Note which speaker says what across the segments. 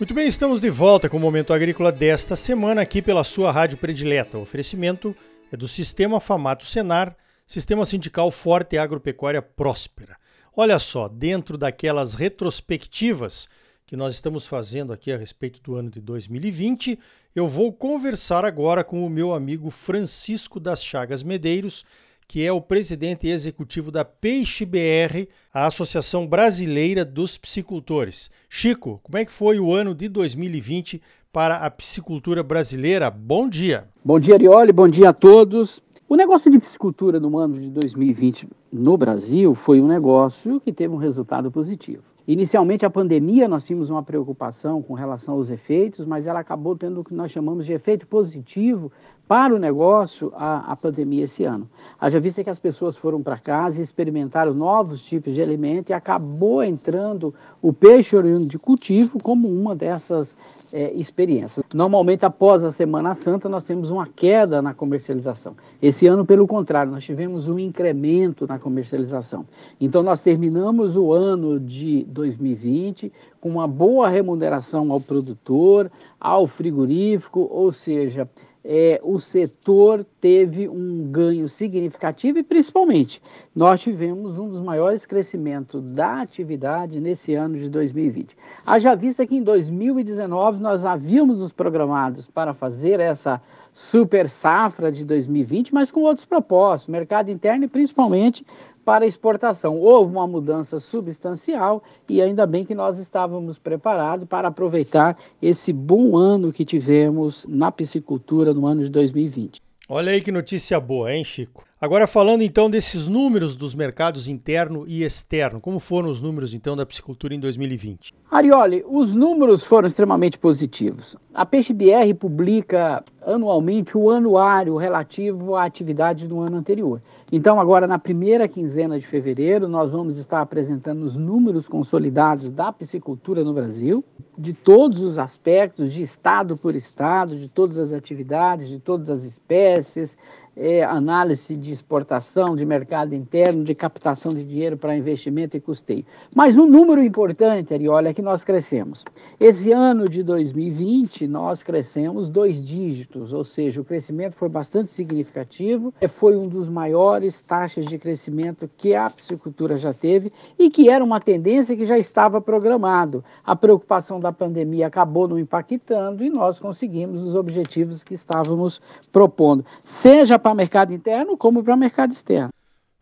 Speaker 1: Muito bem, estamos de volta com o Momento Agrícola desta semana aqui pela sua rádio predileta. O oferecimento é do Sistema Famato Senar, Sistema Sindical Forte e Agropecuária Próspera. Olha só, dentro daquelas retrospectivas que nós estamos fazendo aqui a respeito do ano de 2020, eu vou conversar agora com o meu amigo Francisco das Chagas Medeiros, que é o presidente executivo da Peixe BR, a Associação Brasileira dos Piscicultores. Chico, como é que foi o ano de 2020 para a piscicultura brasileira? Bom dia.
Speaker 2: Bom dia, Arioli, bom dia a todos. O negócio de piscicultura no ano de 2020 no Brasil foi um negócio que teve um resultado positivo. Inicialmente, a pandemia, nós tínhamos uma preocupação com relação aos efeitos, mas ela acabou tendo o que nós chamamos de efeito positivo para o negócio a, a pandemia esse ano. Haja vista que as pessoas foram para casa e experimentaram novos tipos de alimento e acabou entrando o peixe oriundo de cultivo como uma dessas é, experiências. Normalmente, após a Semana Santa, nós temos uma queda na comercialização. Esse ano, pelo contrário, nós tivemos um incremento na comercialização. Então, nós terminamos o ano de 2020 com uma boa remuneração ao produtor, ao frigorífico, ou seja, é, o setor teve um ganho significativo e, principalmente, nós tivemos um dos maiores crescimentos da atividade nesse ano de 2020. Haja vista que em 2019 nós havíamos nos programados para fazer essa super safra de 2020, mas com outros propósitos, mercado interno e principalmente para exportação. Houve uma mudança substancial e ainda bem que nós estávamos preparados para aproveitar esse bom ano que tivemos na piscicultura no ano de 2020.
Speaker 1: Olha aí que notícia boa, hein, Chico? Agora falando então desses números dos mercados interno e externo, como foram os números então da piscicultura em 2020?
Speaker 2: Arioli, os números foram extremamente positivos. A Peixe BR publica anualmente o anuário relativo à atividade do ano anterior. Então, agora na primeira quinzena de fevereiro, nós vamos estar apresentando os números consolidados da piscicultura no Brasil, de todos os aspectos, de estado por estado, de todas as atividades, de todas as espécies, é, análise de exportação, de mercado interno, de captação de dinheiro para investimento e custeio. Mas um número importante, Ariola, é que nós crescemos. Esse ano de 2020, nós crescemos dois dígitos, ou seja, o crescimento foi bastante significativo, foi um dos maiores taxas de crescimento que a piscicultura já teve e que era uma tendência que já estava programado. A preocupação da pandemia acabou não impactando e nós conseguimos os objetivos que estávamos propondo, seja para mercado interno como para mercado externo.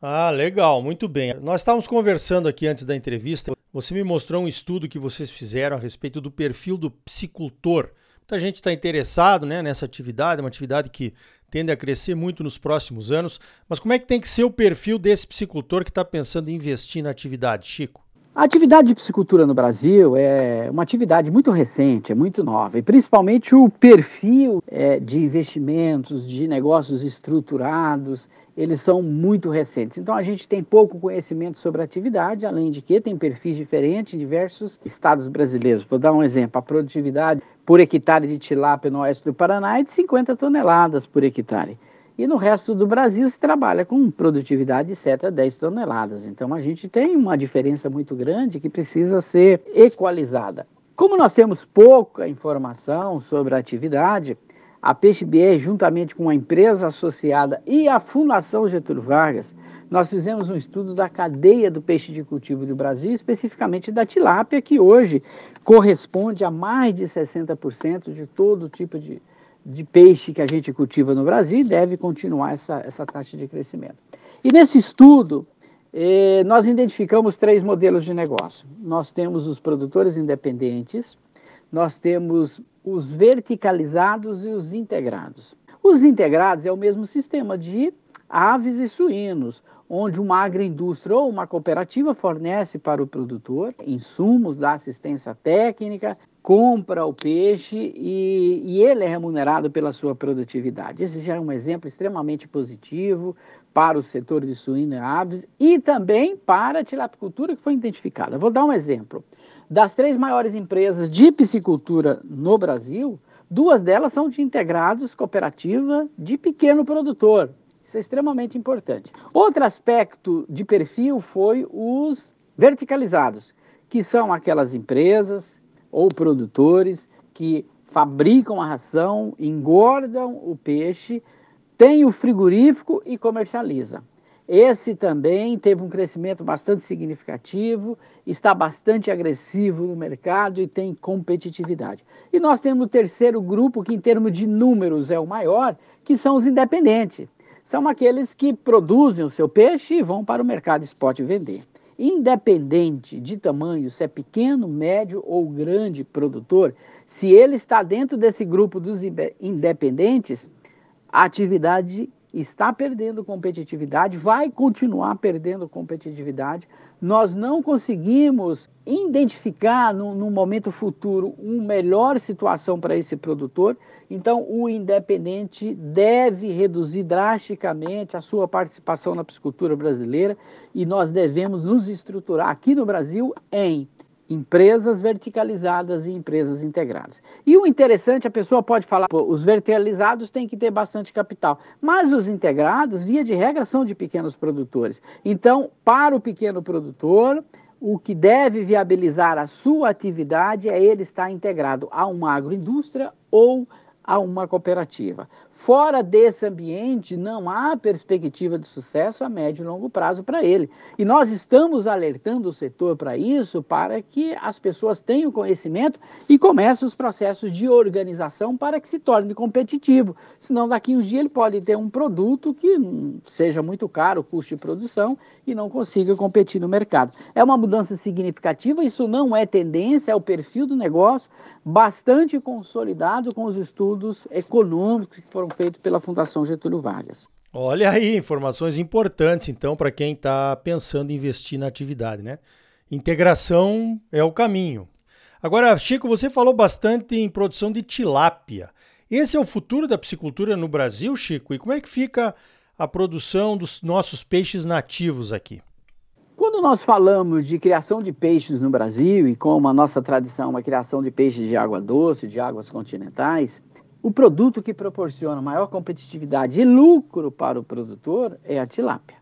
Speaker 1: Ah, legal, muito bem. Nós estávamos conversando aqui antes da entrevista. Você me mostrou um estudo que vocês fizeram a respeito do perfil do psicultor. Muita gente está interessado né, nessa atividade, é uma atividade que tende a crescer muito nos próximos anos. Mas como é que tem que ser o perfil desse psicultor que está pensando em investir na atividade, Chico?
Speaker 2: A atividade de piscicultura no Brasil é uma atividade muito recente, é muito nova, e principalmente o perfil é, de investimentos, de negócios estruturados, eles são muito recentes. Então a gente tem pouco conhecimento sobre a atividade, além de que tem perfis diferentes em diversos estados brasileiros. Vou dar um exemplo: a produtividade por hectare de tilápia no oeste do Paraná é de 50 toneladas por hectare. E no resto do Brasil se trabalha com produtividade de 7 a 10 toneladas. Então a gente tem uma diferença muito grande que precisa ser equalizada. Como nós temos pouca informação sobre a atividade, a PeixeBR, juntamente com a empresa associada e a Fundação Getúlio Vargas, nós fizemos um estudo da cadeia do peixe de cultivo do Brasil, especificamente da tilápia, que hoje corresponde a mais de 60% de todo tipo de, de peixe que a gente cultiva no Brasil e deve continuar essa, essa taxa de crescimento. E nesse estudo, eh, nós identificamos três modelos de negócio. Nós temos os produtores independentes, nós temos os verticalizados e os integrados. Os integrados é o mesmo sistema de aves e suínos, onde uma agroindústria ou uma cooperativa fornece para o produtor insumos da assistência técnica, compra o peixe e, e, ele é remunerado pela sua produtividade. Esse já é um exemplo extremamente positivo para o setor de suíno e aves e também para a tilapicultura que foi identificada. Vou dar um exemplo. Das três maiores empresas de piscicultura no Brasil, duas delas são de integrados cooperativa de pequeno produtor, isso é extremamente importante. Outro aspecto de perfil foi os verticalizados, que são aquelas empresas ou produtores que fabricam a ração, engordam o peixe, tem o frigorífico e comercializa. Esse também teve um crescimento bastante significativo, está bastante agressivo no mercado e tem competitividade. E nós temos o terceiro grupo, que em termos de números é o maior, que são os independentes. São aqueles que produzem o seu peixe e vão para o mercado spot vender. Independente de tamanho, se é pequeno, médio ou grande produtor, se ele está dentro desse grupo dos independentes, a atividade está perdendo competitividade, vai continuar perdendo competitividade. Nós não conseguimos identificar no, no momento futuro uma melhor situação para esse produtor. Então, o independente deve reduzir drasticamente a sua participação na piscicultura brasileira e nós devemos nos estruturar aqui no Brasil em empresas verticalizadas e empresas integradas. E o interessante, a pessoa pode falar, os verticalizados têm que ter bastante capital, mas os integrados, via de regra, são de pequenos produtores. Então, para o pequeno produtor, o que deve viabilizar a sua atividade é ele estar integrado a uma agroindústria ou a uma cooperativa. Fora desse ambiente, não há perspectiva de sucesso a médio e longo prazo para ele. E nós estamos alertando o setor para isso, para que as pessoas tenham conhecimento e comecem os processos de organização para que se torne competitivo. Senão, daqui uns dias, ele pode ter um produto que seja muito caro, o custo de produção, e não consiga competir no mercado. É uma mudança significativa, isso não é tendência, é o perfil do negócio, bastante consolidado com os estudos econômicos que foram feito pela Fundação Getúlio Vargas.
Speaker 1: Olha aí, informações importantes então para quem está pensando em investir na atividade, né? Integração é o caminho. Agora, Chico, você falou bastante em produção de tilápia. Esse é o futuro da piscicultura no Brasil, Chico? E como é que fica a produção dos nossos peixes nativos aqui?
Speaker 2: Quando nós falamos de criação de peixes no Brasil, e como a nossa tradição é a criação de peixes de água doce, de águas continentais, o produto que proporciona maior competitividade e lucro para o produtor é a tilápia.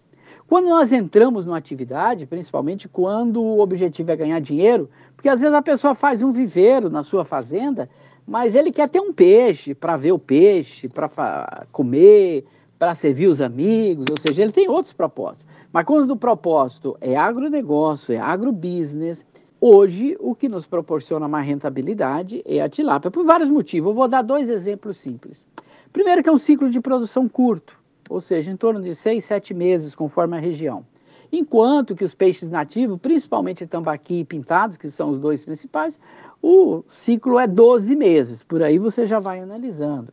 Speaker 2: Quando nós entramos numa atividade, principalmente quando o objetivo é ganhar dinheiro, porque às vezes a pessoa faz um viveiro na sua fazenda, mas ele quer ter um peixe para ver o peixe, para comer, para servir os amigos, ou seja, ele tem outros propósitos. Mas quando o propósito é agronegócio, é agrobusiness, Hoje, o que nos proporciona mais rentabilidade é a tilápia, por vários motivos. Eu vou dar dois exemplos simples. Primeiro, que é um ciclo de produção curto, ou seja, em torno de seis, sete meses, conforme a região. Enquanto que os peixes nativos, principalmente tambaqui e pintados, que são os dois principais, o ciclo é 12 meses. Por aí você já vai analisando.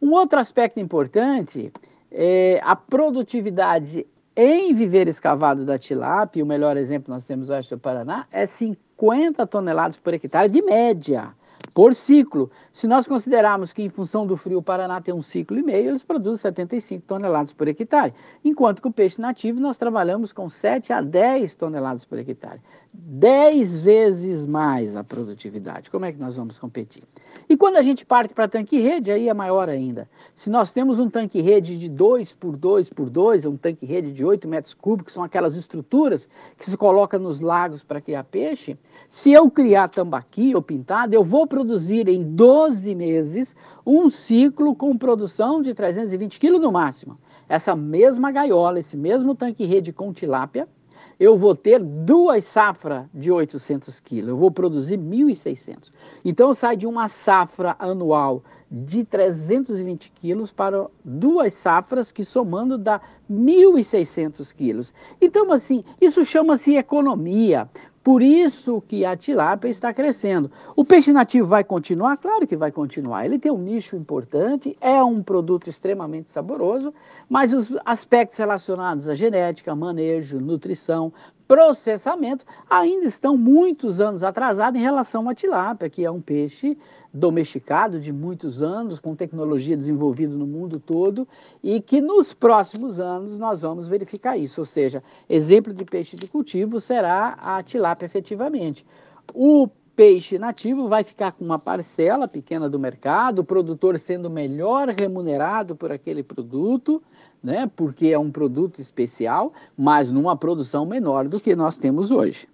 Speaker 2: Um outro aspecto importante é a produtividade em viver escavado da tilápia, o melhor exemplo nós temos no oeste do Paraná, é 50 toneladas por hectare de média por ciclo. Se nós considerarmos que, em função do frio, o Paraná tem um ciclo e meio, eles produzem 75 toneladas por hectare. Enquanto que o peixe nativo, nós trabalhamos com 7 a 10 toneladas por hectare. 10 vezes mais a produtividade. Como é que nós vamos competir? E quando a gente parte para tanque-rede, aí é maior ainda. Se nós temos um tanque-rede de 2 por 2 por 2, um tanque-rede de 8 metros cúbicos, são aquelas estruturas que se coloca nos lagos para criar peixe, se eu criar tambaqui ou pintado, eu vou produzir em 12 meses um ciclo com produção de 320 quilos no máximo. Essa mesma gaiola, esse mesmo tanque-rede com tilápia, eu vou ter duas safras de 800 quilos, eu vou produzir 1.600. Então sai de uma safra anual de 320 quilos para duas safras que somando dá 1.600 quilos. Então assim, isso chama-se economia. Por isso que a tilápia está crescendo. O peixe nativo vai continuar? Claro que vai continuar. Ele tem um nicho importante, é um produto extremamente saboroso, mas os aspectos relacionados à genética, manejo, nutrição, processamento ainda estão muitos anos atrasados em relação à tilápia, que é um peixe domesticado de muitos anos, com tecnologia desenvolvida no mundo todo, e que nos próximos anos nós vamos verificar isso. Ou seja, exemplo de peixe de cultivo será a tilápia efetivamente. O peixe nativo vai ficar com uma parcela pequena do mercado, o produtor sendo melhor remunerado por aquele produto, né, porque é um produto especial, mas numa produção menor do que nós temos hoje.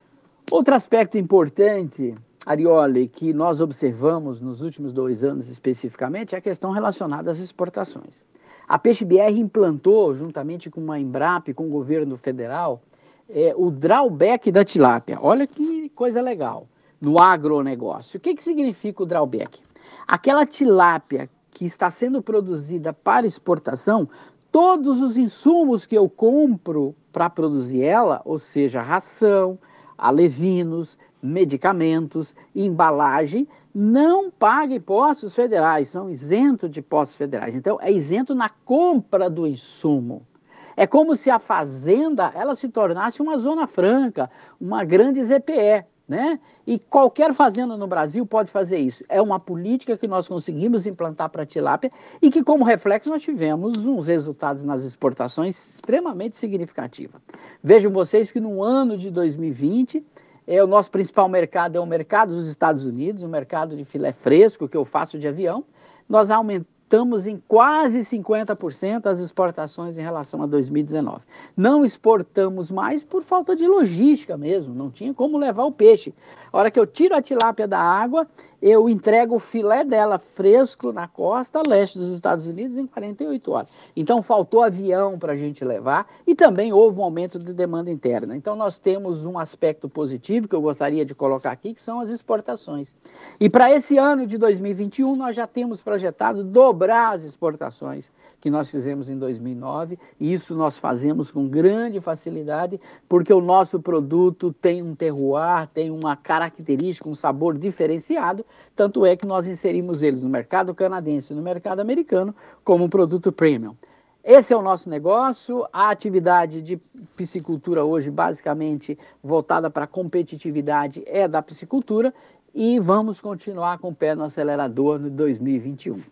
Speaker 2: Outro aspecto importante Arioli, que nós observamos nos últimos dois anos especificamente é a questão relacionada às exportações. A PeixeBR implantou, juntamente com a Embrapa, com o governo federal, é, o drawback da tilápia. Olha que coisa legal no agronegócio. O que, que significa o drawback? Aquela tilápia que está sendo produzida para exportação, todos os insumos que eu compro para produzir ela, ou seja, ração, alevinos, medicamentos, embalagem, não paga impostos federais, são isentos de impostos federais. Então, é isento na compra do insumo. É como se a fazenda ela se tornasse uma zona franca, uma grande ZPE. Né? E qualquer fazenda no Brasil pode fazer isso. É uma política que nós conseguimos implantar para a tilápia e que, como reflexo, nós tivemos uns resultados nas exportações extremamente significativos. Vejam vocês que no ano de 2020, é, o nosso principal mercado é o mercado dos Estados Unidos, o mercado de filé fresco que eu faço de avião. Nós aumentamos estamos em quase 50% das exportações em relação a 2019. Não exportamos mais por falta de logística mesmo, não tinha como levar o peixe. A hora que eu tiro a tilápia da água, eu entrego o filé dela fresco na costa leste dos Estados Unidos em 48 horas. Então faltou avião para a gente levar e também houve um aumento de demanda interna. Então nós temos um aspecto positivo que eu gostaria de colocar aqui, que são as exportações. E para esse ano de 2021 nós já temos projetado dobrar as exportações que nós fizemos em 2009, e isso nós fazemos com grande facilidade, porque o nosso produto tem um terroir, tem uma característica, um sabor diferenciado, tanto é que nós inserimos eles no mercado canadense e no mercado americano como um produto premium. Esse é o nosso negócio. A atividade de piscicultura hoje, basicamente voltada para a competitividade, é da piscicultura e vamos continuar com o pé no acelerador no 2021.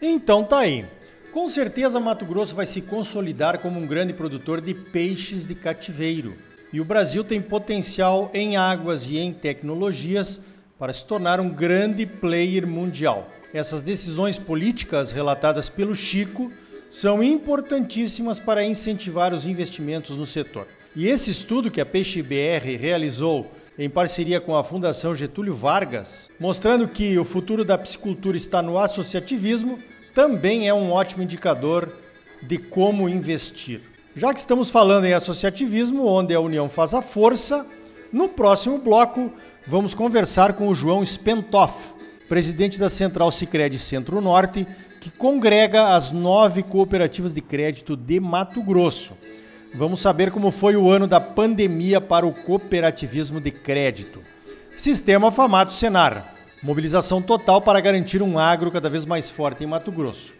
Speaker 1: Então tá aí. Com certeza Mato Grosso vai se consolidar como um grande produtor de peixes de cativeiro. E o Brasil tem potencial em águas e em tecnologias para se tornar um grande player mundial. Essas decisões políticas relatadas pelo Chico são importantíssimas para incentivar os investimentos no setor. E esse estudo que a Peixe BR realizou em parceria com a Fundação Getúlio Vargas, mostrando que o futuro da piscicultura está no associativismo, também é um ótimo indicador de como investir. Já que estamos falando em associativismo, onde a união faz a força, no próximo bloco vamos conversar com o João Spentoff, presidente da Central Sicredi Centro-Norte, que congrega as nove cooperativas de crédito de Mato Grosso. Vamos saber como foi o ano da pandemia para o cooperativismo de crédito. Sistema Famato Senar. Mobilização total para garantir um agro cada vez mais forte em Mato Grosso.